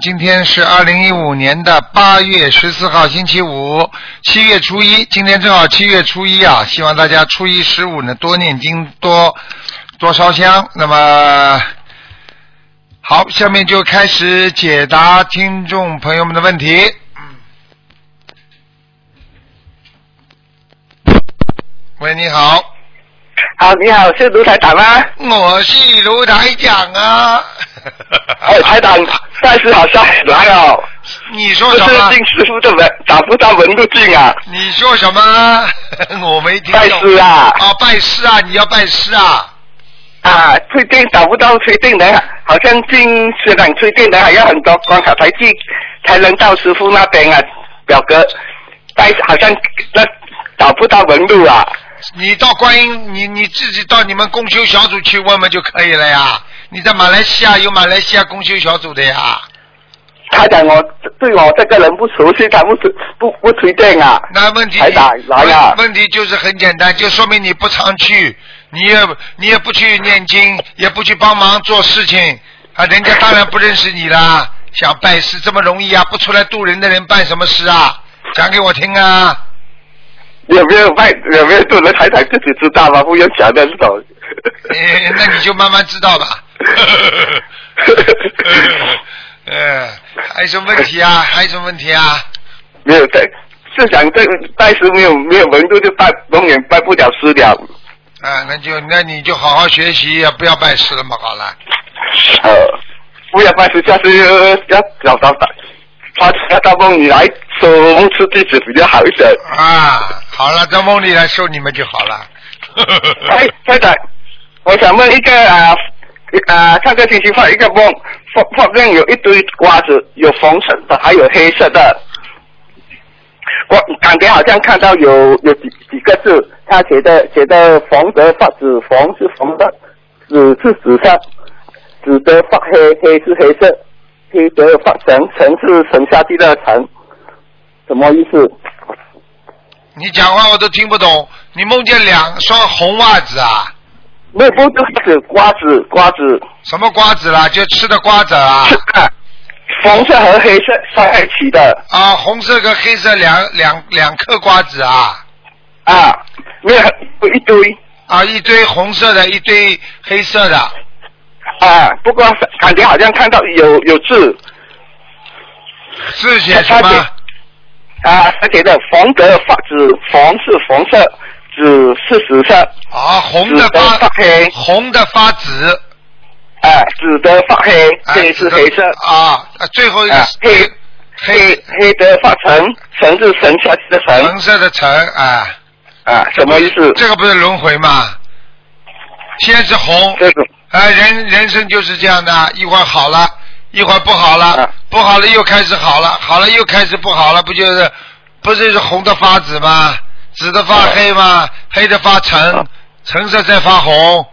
今天是二零一五年的八月十四号，星期五，七月初一。今天正好七月初一啊，希望大家初一十五呢多念经，多多烧香。那么好，下面就开始解答听众朋友们的问题。喂，你好，好，你好，是卢台长吗？我是卢台长啊。哦，台长，但是好像来了，你说这是什么？进师傅的文，找不到文路径啊，你说什么？我没听懂。拜师啊，啊，拜师啊！你要拜师啊！啊，推定找不到推定的，好像进香港推定的还要很多关卡才进，才能到师傅那边啊，表哥，但是好像那找不到纹路啊，你到观音，你你自己到你们公修小组去问问就可以了呀。你在马来西亚有马来西亚公修小组的呀。台长我对我这个人不熟悉，他不推不不推荐啊，那问题台长来呀问问题就是很简单，就说明你不常去，你也你也不去念经，也不去帮忙做事情啊，人家当然不认识你啦。想拜师这么容易啊？不出来渡人的人办什么事啊？讲给我听啊！有没有拜有没有做人台长自己知道吗？不用讲的这种。哎，那你就慢慢知道吧。呃，还有什么问题啊？还有什么问题啊？没有在，是想这个拜师没有没有门路就拜，永远拜不了师了。啊，那就那你就好好学习，不要拜师了嘛，好了。呃，不要拜师，下次要找到他，他要到梦里来收梦吃弟子比较好一点。啊，好了，到梦里来收你们就好了。哎，太太，我想问一个啊啊，上个星期发一个梦，发发现有一堆瓜子，有红色的，还有黑色的。我感觉好像看到有有几几个字，他写的写的红的发紫，红是红的，紫是紫色，紫的发黑，黑是黑色，黑的发橙，橙是沉下去的橙，什么意思？你讲话我都听不懂，你梦见两双红袜子啊？那不就是瓜子瓜子？什么瓜子啦？就吃的瓜子啊？红色和黑色放在一起的啊，红色跟黑色两两两颗瓜子啊？啊，没有有一堆啊，一堆红色的，一堆黑色的。啊，不过感觉好像看到有有字字写什么？啊，他写的红得发紫，黄是红色，紫是紫色，啊，红的发发黑，红的发紫，啊，紫的发黑，啊黑是黑色，啊，啊最后一个啊黑黑黑的发橙，橙是橙下去的橙，橙色的橙啊，啊，什么意思？这个不是轮回吗？先是红，这个。啊，人人生就是这样的，一会儿好了，一会儿不好了，啊。不好了又开始好了，好了又开始不好了，不就是不就是红的发紫吗？紫的发黑吗？黑的发橙啊，橙色再发红。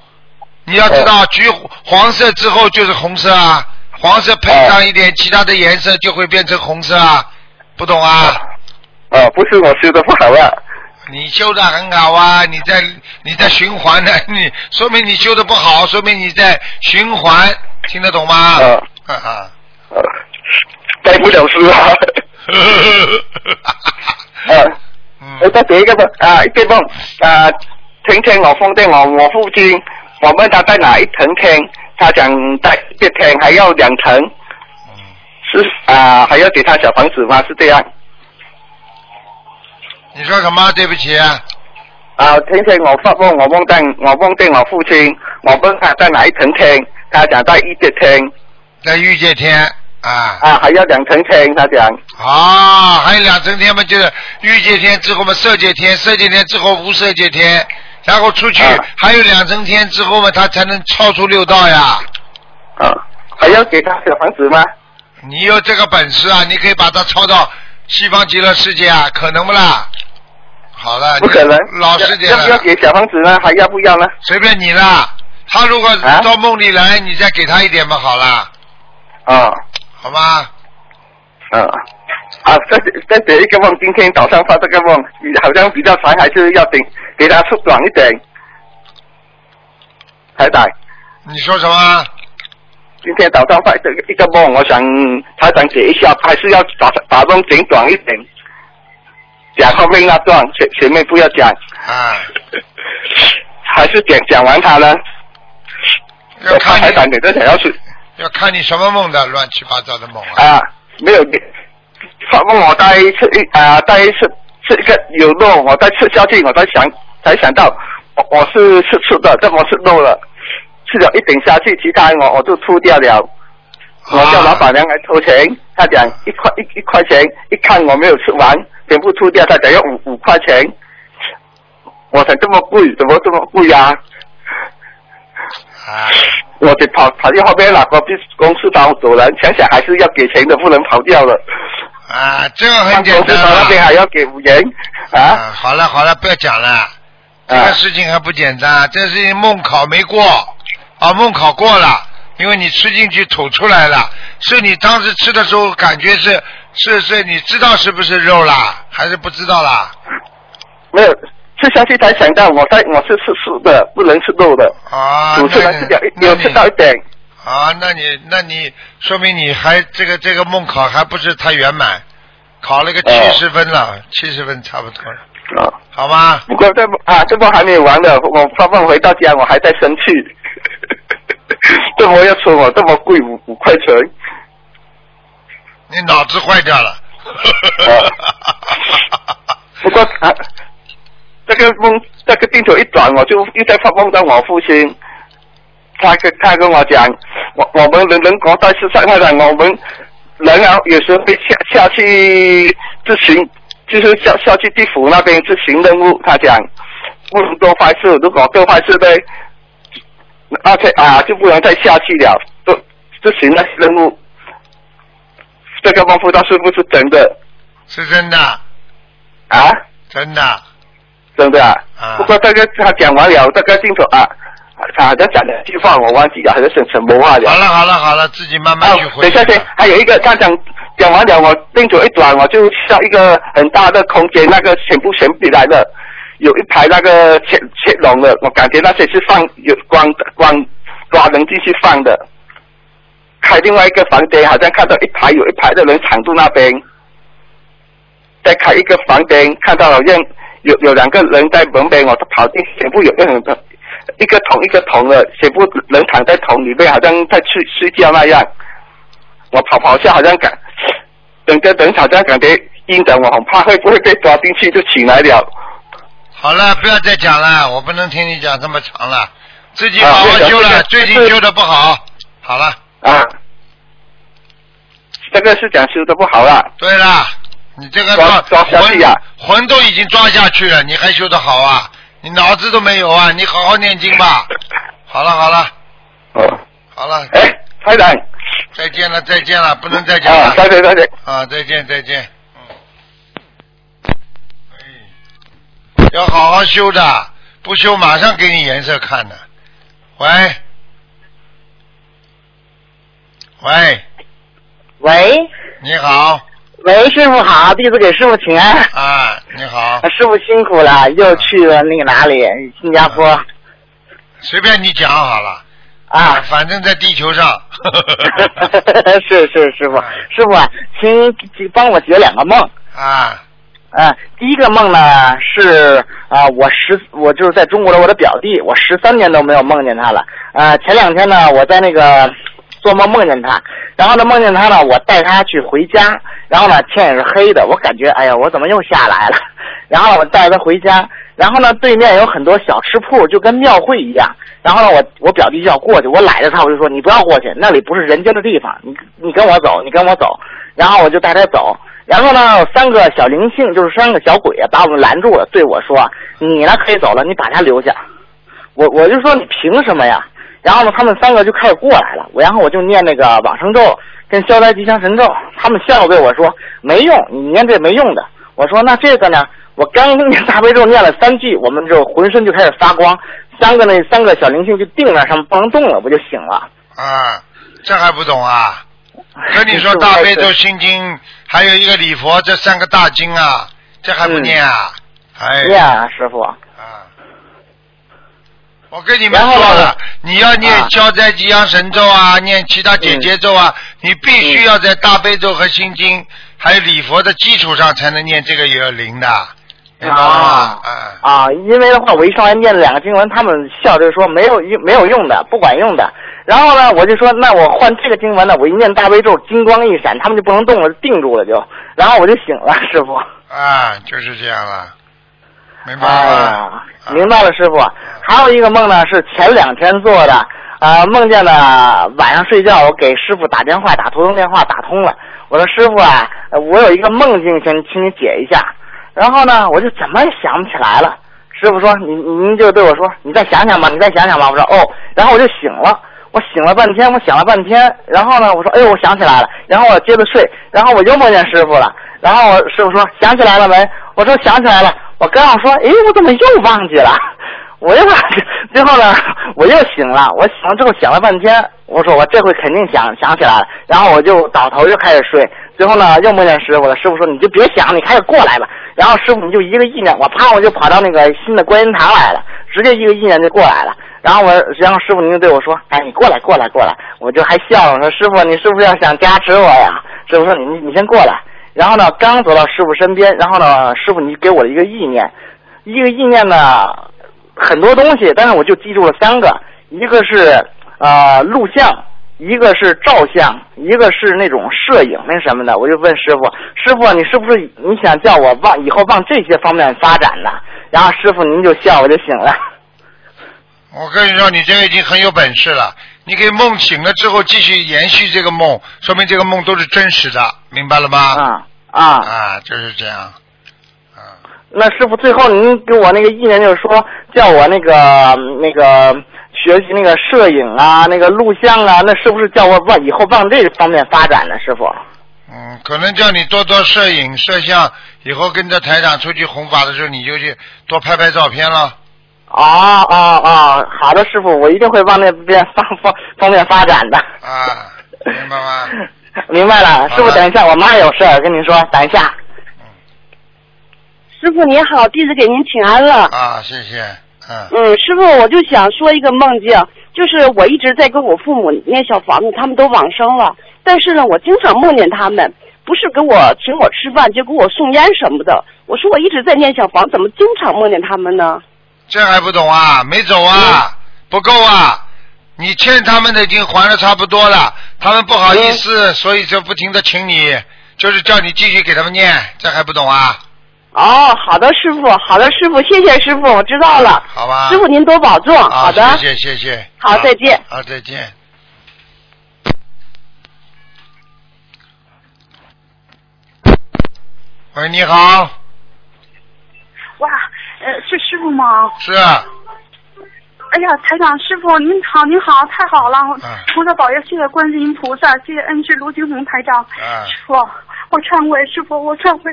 你要知道，橘黄色之后就是红色啊，黄色配上一点其他的颜色就会变成红色啊，不懂啊？啊，不是我修的不好啊，你修的很好啊，你在你在循环呢，你说明你修的不好，说明你在循环，听得懂吗？啊啊 啊！啊，拜不了师啊。啊，我嗯，再写一个梦啊，一个梦啊，听天我梦见我我父亲，我问他在哪一层天，他讲在一个天还要两层，是啊，还要给他小房子吗？是这样你说什么？对不起，啊，听天我发梦，我梦见我梦见我父亲，我问他在哪一层天，他讲在一个天在御界天啊啊，还要两层天，他讲啊，还有两层天嘛，就是欲界天之后嘛，色界天，色界天之后无色界天，然后出去啊还有两层天之后嘛，他才能超出六道呀。啊，还要给他小房子吗？你有这个本事啊，你可以把它超到西方极乐世界啊，可能不啦？好了，不可能，老实点了，要不要给小房子呢？还要不要呢？随便你啦。他如果啊到梦里来，你再给他一点嘛，好了，啊。好吗？啊啊，再再写一个梦，今天早上发这个梦，好像比较长，还是要给给他缩短一点。台仔，你说什么？今天早上发这个一个梦，我想台长解一下，还是要把把梦剪短一点，讲后面那段前前面不要讲，啊，还是讲讲完它呢？要看台长你给这想要是要看你什么梦的乱七八糟的梦啊。啊，没有，他问我带一次一啊带一次吃一个有肉，我再吃下去，我才想才想到我我是吃吃的，这么吃肉了，吃了一点下去，其他我我就吐掉了。我叫老板娘来偷钱，他讲一块一一块钱，一看我没有吃完，全部吐掉，他讲要五五块钱。我想这么贵，怎么这么贵啊？啊，我得跑跑去后面哪个公司找走人，想想还是要给钱的，不能跑掉了。啊，这个很简单公室那边啊。还要给五元啊啊，好了好了，不要讲了，这个啊事情还不简单，这事情梦考没过，啊，梦考过了，因为你吃进去吐出来了，是你当时吃的时候感觉是是是，你知道是不是肉啦，还是不知道啦？没有吃下去才想到我在我是吃素的，不能吃肉的，啊，主吃那了吃掉一有吃到一点。啊，那你那你说明你还这个这个梦考还不是太圆满，考了个七十分了，七十分差不多了，啊。好吗？不过这波啊这波还没有完呢，我发梦回到家我还在生气，这波要抽我这么贵五五块钱，你脑子坏掉了。不过啊这个梦这个镜头一转，我就又在发梦到我父亲，他跟他跟我讲，我我们人人国在世上，他讲我们人啊有时候会下下去执行，就是下下去地府那边执行任务，他讲不能做坏事，如果做坏事呢，而且啊就不能再下去了，做执行那些任务。这个梦不知道是不是真的是真的，啊？真的。真的啊。啊不过这个他讲完了，这个镜头啊，他好像讲了一句话，我忘记了，好像是什么话了。好了好了好了，自己慢慢。等一下先，还有一个，他讲讲完了，我镜头一转，我就下一个很大的空间，那个全部全起来了，有一排那个切切龙的，我感觉那些是放有光光抓人进去放的。开另外一个房间，好像看到一排有一排的人藏住那边。再开一个房间，看到好像有有两个人在门边，我都跑进，全部有那种的，一个桶一个桶的，全部人躺在桶里面，好像在睡睡觉那样。我跑跑下，好像感，整个人好像感觉阴的，我很怕会不会被抓进去就起来了。好了，不要再讲了，我不能听你讲这么长了，自己啊好好修了，这个最近修的不好。好了，啊，这个是讲修的不好了。对了，你这个抓抓下去呀魂魂都已经抓下去了，你还修得好啊？你脑子都没有啊？你好好念经吧。好了好了哦，好了，哎，台长，再见了再见了，不能再讲了啊，。再见再见。啊，再见再见。嗯，哎，要好好修的，不修马上给你颜色看的。喂，喂，喂你好，喂，师傅好，弟子给师傅请安。啊，你好，师傅辛苦了，又去了那个哪里，新加坡随便你讲好了，啊。反正在地球上。是是师傅，师傅啊，请请帮我解两个梦。啊，啊，第一个梦呢是啊，我十我就是在中国的我的表弟，我十三年都没有梦见他了。啊，前两天呢，我在那个做梦梦见他，然后呢梦见他呢，我带他去回家，然后呢天也是黑的，我感觉哎呀，我怎么又下来了？然后我带他回家，然后呢对面有很多小吃铺，就跟庙会一样。然后呢我我表弟就要过去，我揽着他，我就说你不要过去，那里不是人间的地方，你你跟我走，你跟我走。然后我就带他走，然后呢，三个小灵性，就是三个小鬼啊，把我们拦住了，对我说：“你呢可以走了，你把他留下。”我我就说：“你凭什么呀？”然后呢，他们三个就开始过来了，我然后我就念那个往生咒跟消灾吉祥神咒，他们笑对我说：“没用，你念这没用的。”我说：“那这个呢？”我刚念大悲咒念了三句，我们就浑身就开始发光，三个那三个小灵性就定在上面不能动了，我就醒了。啊，这还不懂啊？跟你说大悲咒、心经，还有一个礼佛，这三个大经啊，这还不念啊？哎，念啊，师傅。啊，我跟你们说了，你要念啊消灾吉祥神咒啊，念其他解结咒啊，你必须要在大悲咒和心经还有礼佛的基础上才能念这个有灵的？啊啊，啊，因为的话，我一上来念了两个经文，他们笑着说没有用，没有用的，不管用的。然后呢，我就说那我换这个经文呢，我一念大悲咒，金光一闪，他们就不能动了，定住了就。然后我就醒了，师傅。啊，就是这样了，明白了？，明白了，师傅。还有一个梦呢，是前两天做的，啊、梦见呢晚上睡觉，我给师傅打电话，打图腾电话打通了。我说师傅啊，我有一个梦境，请请你解一下。然后呢，我就怎么也想不起来了。师傅说：“您您就对我说，你再想想吧，你再想想吧。”我说：“哦。”然后我就醒了，我醒了半天，我想了半天。然后呢，我说：“哎呦，我想起来了。”然后我接着睡，然后我又梦见师傅了。然后我师傅说：“想起来了没？”我说：“想起来了。”我刚要说：“哎，我怎么又忘记了？”我又把最后呢，我又醒了。我醒了之后想了半天，我说我这回肯定想想起来了。然后我就倒头就开始睡。最后呢，又梦见师傅了。师傅说：“你就别想，你开始过来吧。”然后师傅你就一个意念，我啪我就跑到那个新的观音堂来了，直接一个意念就过来了。然后我，然后师傅您就对我说：“哎，你过来，过来，过来。”我就还笑了，说：“师傅，你是不是要想加持我呀？”师傅说：“你你先过来。”然后呢，刚走到师傅身边，然后呢，师傅你给我了一个意念，一个意念呢很多东西，但是我就记住了三个，一个是呃录像，一个是照相，一个是那种摄影那什么的。我就问师傅，师傅你是不是你想叫我往以后往这些方面发展呢？然后师傅您就笑，我就醒了。我跟你说，你这个已经很有本事了。你给梦醒了之后继续延续这个梦，说明这个梦都是真实的，明白了吗？啊啊，啊，就是这样。啊，那师傅最后您给我那个意念就是说，叫我那个那个学习那个摄影啊，那个录像啊，那是不是叫我往以后往这方面发展呢？师傅？嗯，可能叫你多多摄影摄像，以后跟着台长出去弘法的时候，你就去多拍拍照片了。啊啊啊，好的，师傅，我一定会往那边方方方面发展的。啊，明白吗？明白了，师傅，等一下，我妈有事儿跟您说，等一下。师傅您好，弟子给您请安了。啊，谢谢。嗯，嗯，师傅，我就想说一个梦境，就是我一直在跟我父母念小房子，他们都往生了，但是呢，我经常梦见他们，不是给我请我吃饭，就给我送烟什么的。我说我一直在念小房，怎么经常梦见他们呢？这还不懂啊？没走啊？不够啊？你欠他们的已经还的差不多了，他们不好意思，所以就不停的请你，就是叫你继续给他们念，这还不懂啊？哦，好的，师傅，好的，师傅，谢谢师傅，我知道了。好吧。师傅您多保重。啊，好的。谢谢谢谢。好再见。好，再见。喂，你好，哇，呃，是师傅吗？是啊，哎呀，台长师傅您好，您好，太好了！嗯菩萨保佑，谢谢观世音菩萨，谢谢恩师卢金红台长。嗯师傅，我忏悔，师傅，我忏悔，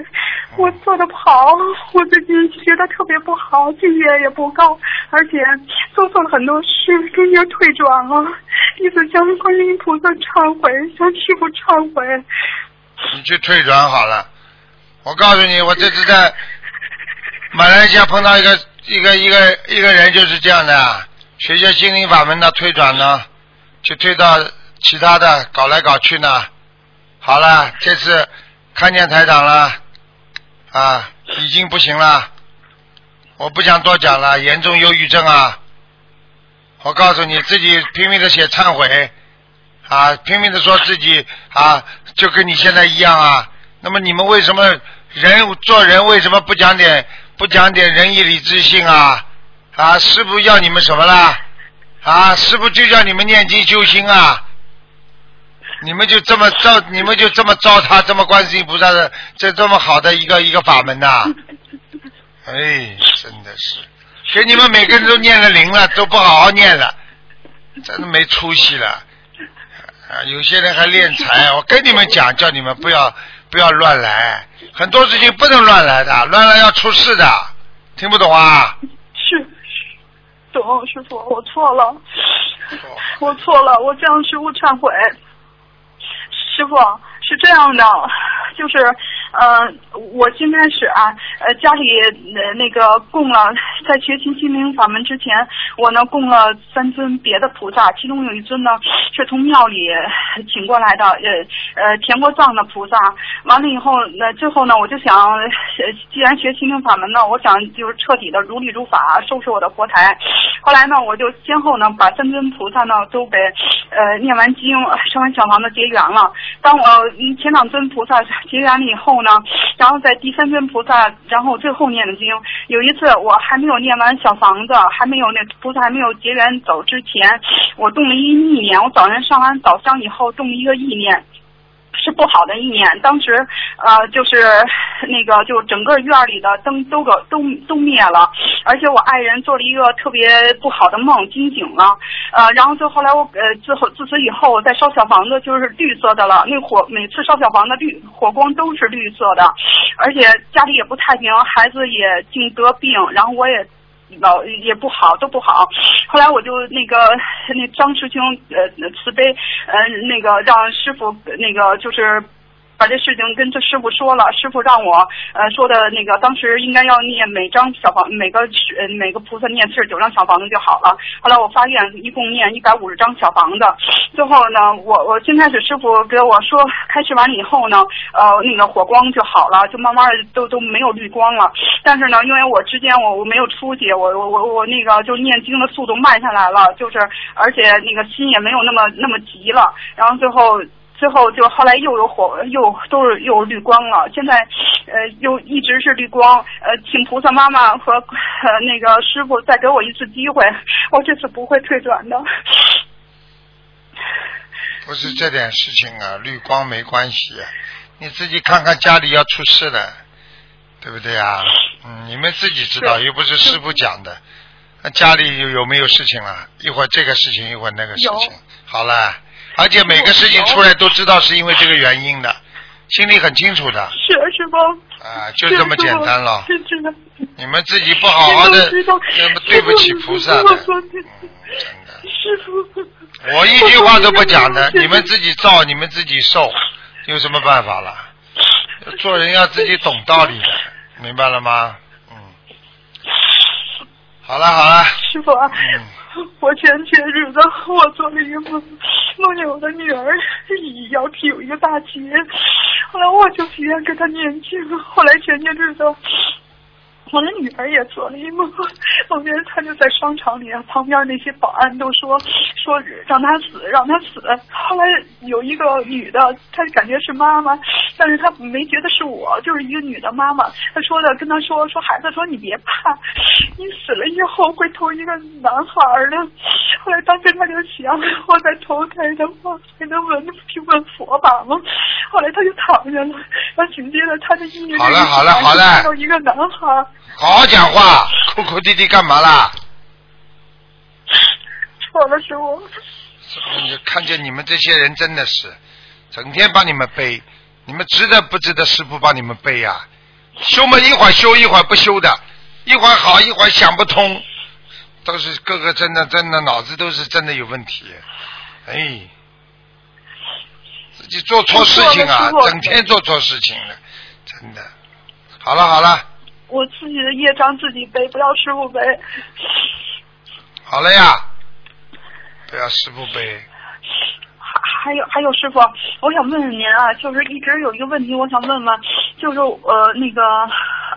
我做的不好，我最近学的特别不好，境界也不高，而且做错了很多事，中间退转了，弟子向观世音菩萨忏悔，向师傅忏悔。你去退转好了。我告诉你，我这次在马来西亚碰到一个一个一个一个人就是这样的，学学心灵法门的推转呢，就推到其他的搞来搞去呢。好了，这次看见台长了，啊，已经不行了，我不想多讲了，严重忧郁症啊！我告诉你，自己拼命的写忏悔，啊，拼命的说自己啊，就跟你现在一样啊。那么你们为什么人做人为什么不讲点不讲点仁义礼智信啊？啊，师傅要你们什么啦？啊，师傅就叫你们念经修心啊！你们就这么糟，你们就这么糟蹋这么观世音菩萨的这这么好的一个一个法门呐、哎，真的是，给你们每个人都念了灵了，都不好好念了，真的没出息了。啊，有些人还练财，我跟你们讲，叫你们不要不要乱来，很多事情不能乱来的，乱来要出事的，听不懂啊？是，懂师傅，我错了，我错了，我向师傅忏悔。师傅是这样的，就是呃，我现在是啊，呃，家里呃那个供了，在学习心灵法门之前，我呢供了三尊别的菩萨，其中有一尊呢是从庙里请过来的，呃呃填过藏的菩萨。完了以后，那最后呢，我就想，呃既然学心灵法门呢，我想就是彻底的如理如法收拾我的佛台。后来呢，我就先后呢把三尊菩萨呢都给呃念完经，烧完小房子结缘了。当我前两尊菩萨结缘了以后呢，然后在第三尊菩萨，然后最后念的经。有一次我还没有念完小房子，还没有那菩萨还没有结缘走之前，我动了一意念。我早晨上完早香以后动一个意念。是不好的一年，当时呃就是 那个就整个院里的灯都个都都灭了，而且我爱人做了一个特别不好的梦，惊醒了，呃，然后就后来我呃自后自此以后在烧小房子就是绿色的了，那火每次烧小房子绿火光都是绿色的，而且家里也不太平，孩子也净得病，然后我也。老也不好，都不好。后来我就那个那张师兄呃慈悲呃那个让师傅那个就是。把这事情跟这师傅说了，师傅让我呃说的那个，当时应该要念每张小房，每个呃每个菩萨念四十九张小房子就好了。后来我发现一共念一百五十张小房子，最后呢，我我先开始师傅给我说开始完了以后呢，呃那个火光就好了，就慢慢的都都没有绿光了。但是呢，因为我之间我我没有出息，我我我我那个就念经的速度慢下来了，就是而且那个心也没有那么那么急了，然后最后。之后就后来又有火，又都是又绿光了。现在，呃，又一直是绿光。呃，请菩萨妈妈和呃那个师傅再给我一次机会，我这次不会退转的。不是这点事情啊，绿光没关系，你自己看看家里要出事了，对不对啊？嗯，你们自己知道，又不是师傅讲的。那家里有有没有事情了？一会儿这个事情，一会儿那个事情。好了。而且每个事情出来都知道是因为这个原因的，心里很清楚的。是师傅。啊，就这么简单了。你们自己不好好的，那么对不起菩萨的。嗯，真的。师傅。我一句话都不讲的，你们自己造，你们自己受，有什么办法了？做人要自己懂道理的，明白了吗？嗯。好了好了。师傅。嗯。我前些日子我做了一个梦，梦见我的女儿腰体有一个大结，后来我就许愿跟她念经，后来前些日子。我的女儿也做了一梦，梦见她就在商场里，旁边那些保安都说说让她死，让她死。后来有一个女的，她感觉是妈妈，但是她没觉得是我，就是一个女的妈妈。她说的跟她说说孩子说你别怕，你死了以后会投一个男孩的。后来当时她就想，我在投胎的话还能闻听闻佛法吗？后来她就躺下了，然后紧接着她的意念好了好了好了，有一个男孩。好好讲话，哭哭啼啼干嘛啦？错了，是我。看见你们这些人真的是，整天帮你们背，你们值得不值得师傅帮你们背呀？修嘛，一会儿修一会儿不修的，一会儿好一会儿想不通，都是个个真的真的脑子都是真的有问题，哎，自己做错事情啊，整天做错事情了，真的。好了好了。我自己的业障自己背，不要师傅背。好了呀，不要师傅背。还还有还有师傅，我想问问您啊，就是一直有一个问题，我想问问，就是呃那个。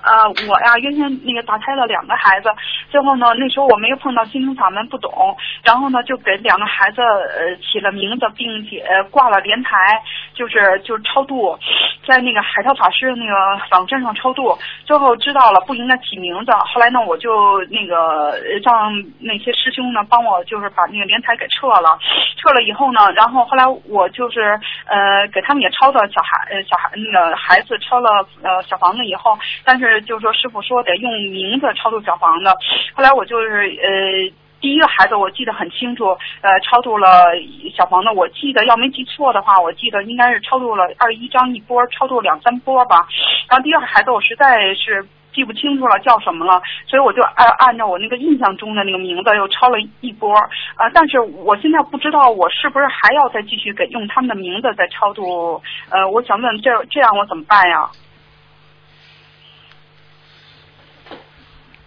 呃，我呀，原先那个打胎了两个孩子，最后呢，那时候我没有碰到心灵法门，不懂，然后呢，就给两个孩子呃起了名字，并且挂了莲台，就是就是超度，在那个海涛法师那个网站上超度，最后知道了不应该起名字，后来呢，我就那个让那些师兄呢帮我就是把那个莲台给撤了，撤了以后呢，然后后来我就是呃给他们也抄的小孩呃小孩那个孩子抄了呃小房子以后，但是。就是说，师傅说得用名字超度小房子。后来我就是呃，第一个孩子我记得很清楚，呃，超度了小房子。我记得要没记错的话，我记得应该是超度了二十一张一波，超度两三波吧。然后第二个孩子我实在是记不清楚了叫什么了，所以我就按按照我那个印象中的那个名字又超了一波。啊，但是我现在不知道我是不是还要再继续给用他们的名字再超度。呃，我想问这这样我怎么办呀？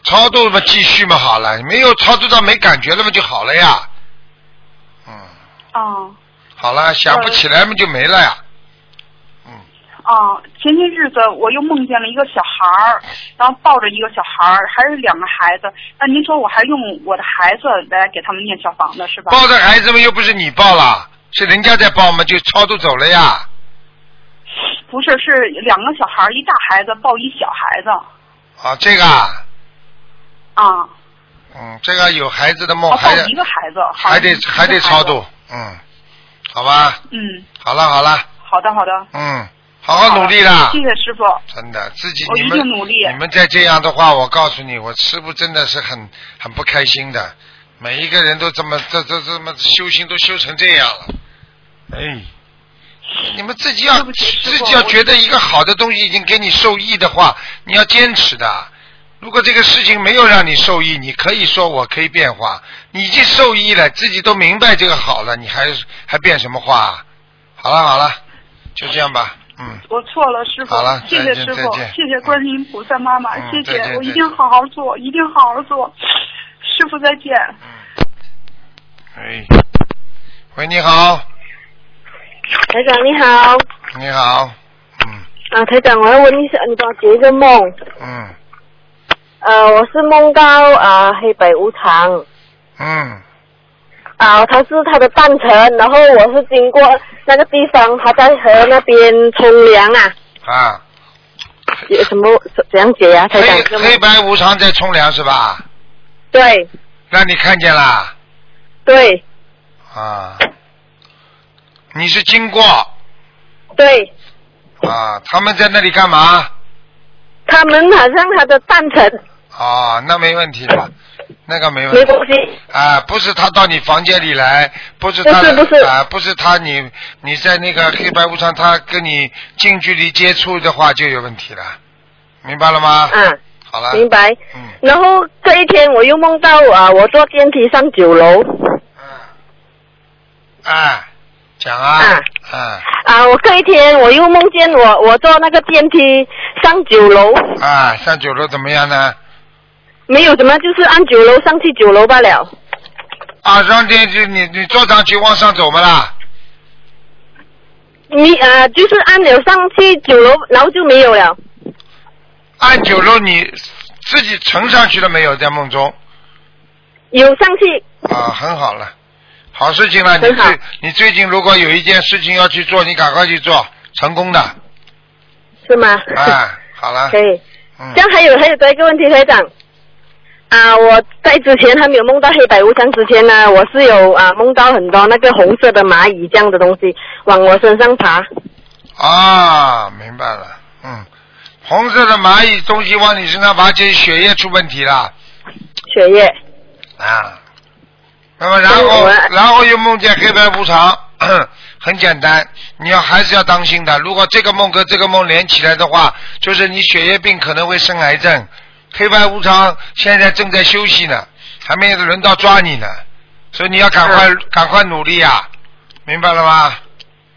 超度嘛继续嘛好了，没有超度到没感觉了嘛就好了呀。嗯，哦好了，想不起来嘛就没了呀。嗯，哦，前些日子我又梦见了一个小孩儿，然后抱着一个小孩儿，还是两个孩子。那您说我还用我的孩子来给他们念小房子是吧？抱着孩子们又不是你抱了，是人家在抱嘛，就超度走了呀。不是，是两个小孩儿，一大孩子抱一小孩子。啊，这个啊，啊，嗯，这个有孩子的梦哦，还抱一个孩子，好还得还得超。度嗯，好吧，嗯，好了好了，好的好的，嗯，好好努力啦。谢，谢师傅。真的，自己你们定努力。你们再这样的话，我告诉你，我师傅真的是很很不开心的，每一个人都这么这这这么修行都修成这样了，哎。你们自己要自己要觉得一个好的东西已经给你受益的话，你要坚持的。如果这个事情没有让你受益，你可以说我可以变化。你已经受益了，自己都明白这个好了，你还还变什么话？好了好了，就这样吧，嗯。我错了，师傅。好了，谢再谢师傅。谢谢观音菩萨妈妈，嗯谢谢，我一定好好做，一定好好做。师傅再见。嗯。哎，喂，你好，台长你好，你好，嗯。啊，台长，我要问一下，你帮我解一个梦。嗯呃，我是梦到啊、黑白无常嗯啊、他是他的诞辰，然后我是经过那个地方，他在河那边冲凉啊，啊，有什么怎样解呀、台长？黑黑白无常在冲凉是吧？对让你看见啦对啊？你是经过对，啊？他们在那里干嘛？他们好像他的诞辰啊，那没问题吧，那个没没问题。东西，啊，不是他到你房间里来，不是他不是不是。啊，不是他你你在那个黑白无常，他跟你近距离接触的话就有问题了，明白了吗？嗯，好了，明白。嗯。然后这一天我又梦到啊、我坐电梯上九楼。嗯，啊，讲啊，啊。啊。啊，我这一天我又梦见我我坐那个电梯上九楼。啊，上九楼怎么样呢？没有什么，就是按九楼上去九楼罢了。啊，上电梯你你坐上去往上走嘛啦？你呃，就是按钮上去九楼，然后就没有了。按九楼你自己乘上去了没有？在梦中有上去，啊，很好了，好事情了。你最你最近如果有一件事情要去做，你赶快去做，成功的。是吗？啊，好了 可，以。嗯这，样还有还有多一个问题，台长。啊，我在之前还没有梦到黑白无常之前呢，我是有啊梦到很多那个红色的蚂蚁这样的东西往我身上爬。啊，明白了，嗯，红色的蚂蚁东西往你身上爬，就是血液出问题了血液。啊。那么然后然后又梦见黑白无常，很简单，你要还是要当心的。如果这个梦跟这个梦连起来的话，就是你血液病可能会生癌症。黑白无常现在正在休息呢，还没有轮到抓你呢，所以你要赶快、赶快努力啊，明白了吗？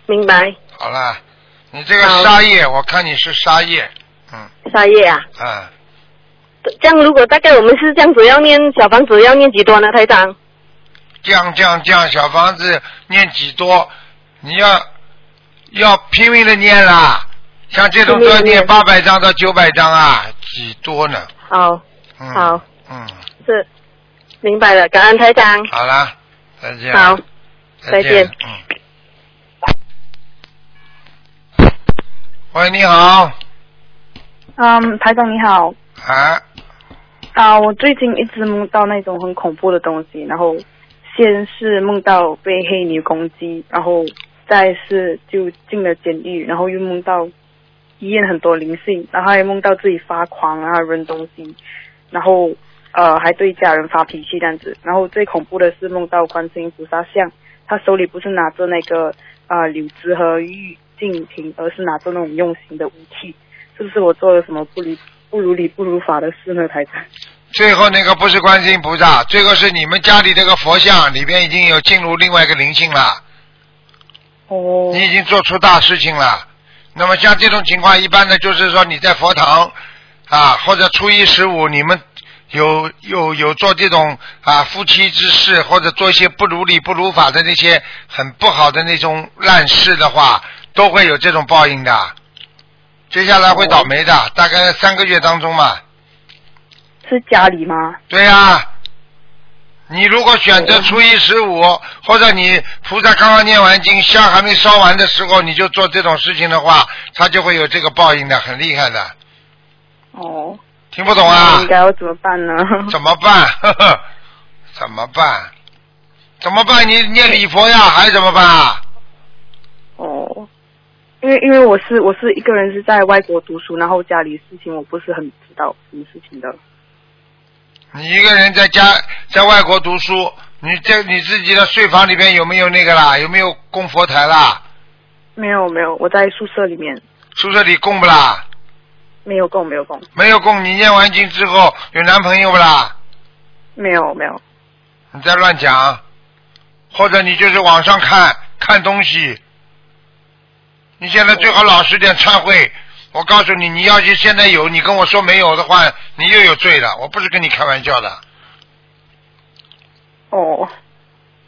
明白。好了，你这个沙叶，我看你是沙叶，嗯沙叶啊，啊，这样如果大概我们是这样子要念小房子要念几多呢，台长？降降降，小房子念几多？你要要拼命的念啦，像这种都要念拼命地念八百张到九百张啊，几多呢？好，嗯，好，嗯，是明白了，感恩台长。好啦，再见。好，再再见嗯。喂，你好，嗯，台长你好。啊，啊，我最近一直梦到那种很恐怖的东西，然后先是梦到被黑女攻击，然后再是就进了监狱，然后又梦到医院很多灵性，然后还梦到自己发狂啊扔东西，然后呃还对家人发脾气这样子，然后最恐怖的是梦到观世音菩萨像，他手里不是拿着那个啊柳枝和玉净瓶，而是拿着那种用刑的武器，是不是我做了什么不理不如理不如法的事呢，台长？最后那个不是观世音菩萨，最后是你们家里这个佛像里边已经有进入另外一个灵性了。哦，你已经做出大事情了。那么像这种情况，一般的就是说你在佛堂啊，或者初一十五，你们有有有做这种啊夫妻之事，或者做一些不如理不如法的那些很不好的那种烂事的话，都会有这种报应的。接下来会倒霉的，大概三个月当中嘛。是家里吗？对呀、你如果选择初一十五，或者你菩萨刚刚念完经，香还没烧完的时候，你就做这种事情的话，他就会有这个报应的，很厉害的。哦。听不懂啊应该要怎么办呢？怎么办？呵呵，怎么办？怎么办？你念礼佛呀，还怎么办啊？哦，因为因为我是我是一个人是在外国读书，然后家里事情我不是很知道什么事情的。你一个人在家在外国读书，你在你自己的睡房里边有没有那个啦？有没有供佛台啦？没有没有，我在宿舍里面宿舍里供不啦？没有供没有供没有供，你念完经之后有男朋友不啦？没有没有你在乱讲，或者你就是网上看看东西。你现在最好老实点忏悔。我告诉你，你要是现在有，你跟我说没有的话，你又有罪了。我不是跟你开玩笑的。哦。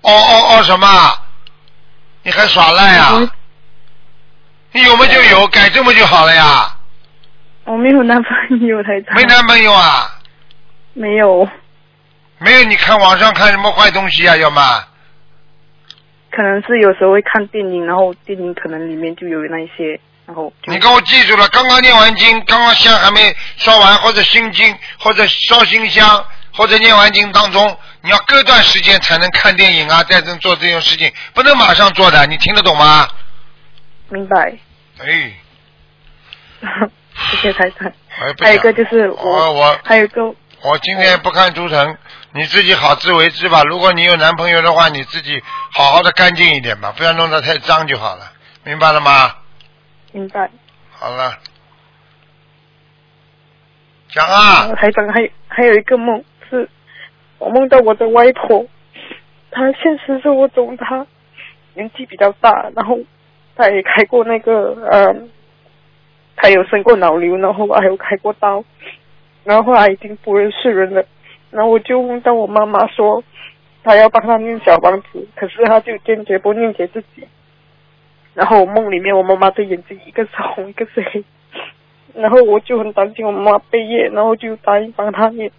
哦哦哦什么？你还耍赖啊？你有么就有，改正不就好了呀？我没有男朋友台长。没男朋友啊？没有，没有？你看网上看什么坏东西啊？要么可能是有时候会看电影，然后电影可能里面就有那一些，然后就你给我记住了，刚刚念完经，刚刚香还没烧完，或者心经，或者烧心香，或者念完经当中，你要隔段时间才能看电影啊，再能做这种事情，不能马上做的，你听得懂吗？明白。哎，谢谢台长。哎不还有一个就是我我还有一个我今天不看图腾，你自己好自为之吧。如果你有男朋友的话，你自己好好的干净一点吧，不要弄得太脏就好了，明白了吗？明白。好了，讲啊，台长还还有一个梦是，我梦到我的外婆，她现实生活中她年纪比较大，然后她也开过那个呃，她有生过脑瘤，然后还有开过刀，然后后来已经不认识人了，然后我就梦到我妈妈说，她要帮她念小王子，可是她就坚决不念给自己。然后我梦里面我妈妈的眼睛一个是红一个是黑，然后我就很担心我妈妈背业，然后就答应帮她念。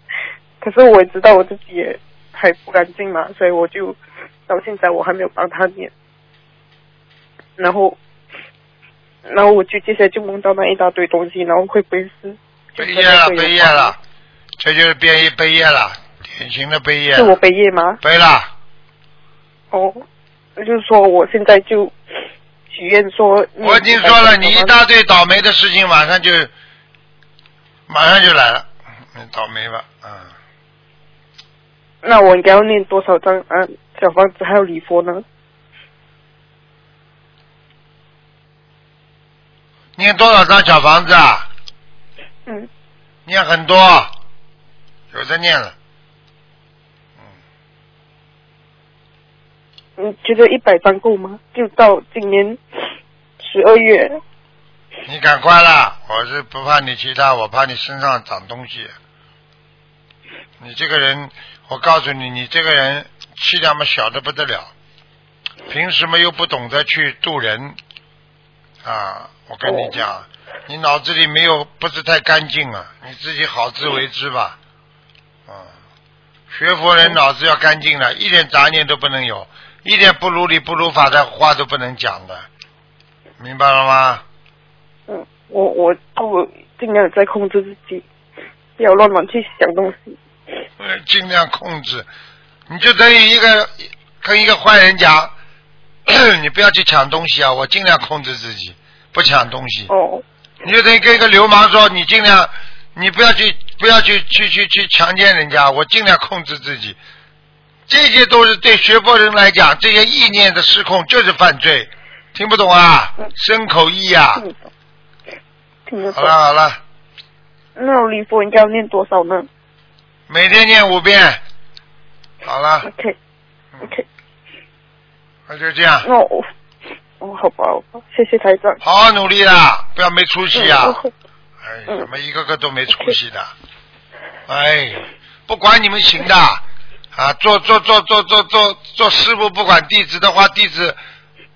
可是我也知道我自己也还不干净嘛，所以我就到现在我还没有帮她念。然后，然后我就接下来就梦到那一大堆东西，然后会不会是就背业了，背业了，这就是变异背业了，典型的背业是我背业吗？背了，哦，那就是说我现在就许愿说，我已经说了，你一大堆倒霉的事情，马上就马上就来了，你倒霉吧，嗯，那我应该要念多少张啊小房子还有礼佛呢？念多少张小房子啊？嗯，念很多，有在念了，你觉得一百张够吗？就到今年十二月。你赶快啦！我是不怕你其他，我怕你身上长东西。你这个人，我告诉你，你这个人气量嘛小的不得了，平时嘛又不懂得去渡人啊！我跟你讲，你脑子里没有不是太干净啊，你自己好自为之吧。啊，学佛人脑子要干净了，一点杂念都不能有，一点不如理不如法的话都不能讲的，明白了吗？嗯，我我我尽量在控制自己，不要乱乱去想东西。呃，尽量控制。你就等于一个跟一个坏人讲，你不要去抢东西啊，我尽量控制自己，不抢东西。哦。你就等于跟一个流氓说，你尽量，你不要去，不要去去去去强奸人家，我尽量控制自己。这些都是对学佛人来讲，这些意念的失控就是犯罪，听不懂啊？身口意啊！听得懂。好了好了，那我礼佛应该要念多少呢每天念五遍。好了，？OK OK，那就这样。那我哦好吧好吧，谢谢台长。好好努力啦，不要没出息啊！嗯哎，怎么一个个都没出息的？哎，不管你们行的啊，做做做做做做做师傅不管弟子的话，弟子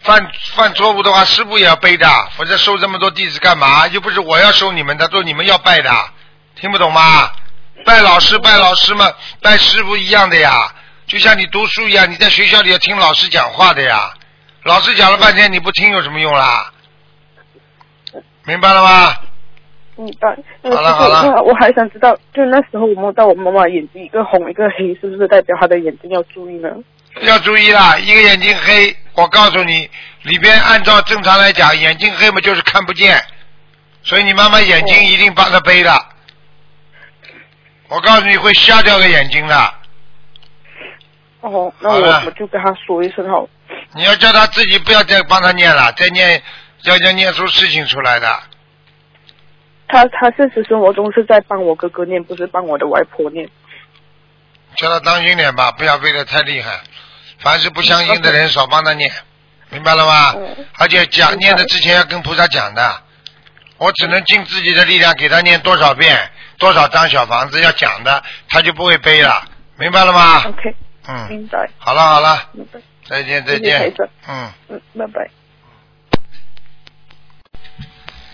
犯犯错误的话，师傅也要背的，否则收这么多弟子干嘛？又不是我要收你们的，都你们要拜的，听不懂吗？拜老师拜老师嘛，拜师傅一样的呀，就像你读书一样，你在学校里要听老师讲话的呀，老师讲了半天你不听有什么用啦？明白了吗？明白。那好了好了我还想知道，就那时候我摸到我妈妈眼睛一个红一个黑，是不是代表她的眼睛要注意呢？要注意啦，一个眼睛黑，我告诉你，里边按照正常来讲，眼睛黑嘛就是看不见，所以你妈妈眼睛一定帮她背的。我告诉你会瞎掉个眼睛的，哦，那我我就跟他说一声好。你要叫他自己不要再帮他念了，再念要要念出事情出来的。她她现实生活中是在帮我哥哥念，不是帮我的外婆念。叫他当心点吧，不要背得太厉害。凡是不相信的人，少帮他念，明白了吗？嗯而且讲念的之前要跟菩萨讲的，我只能尽自己的力量给他念多少遍，多少张小房子要讲的，他就不会背了，明白了吗？OK，嗯，明白好了好了。再见再见，嗯。嗯，拜拜。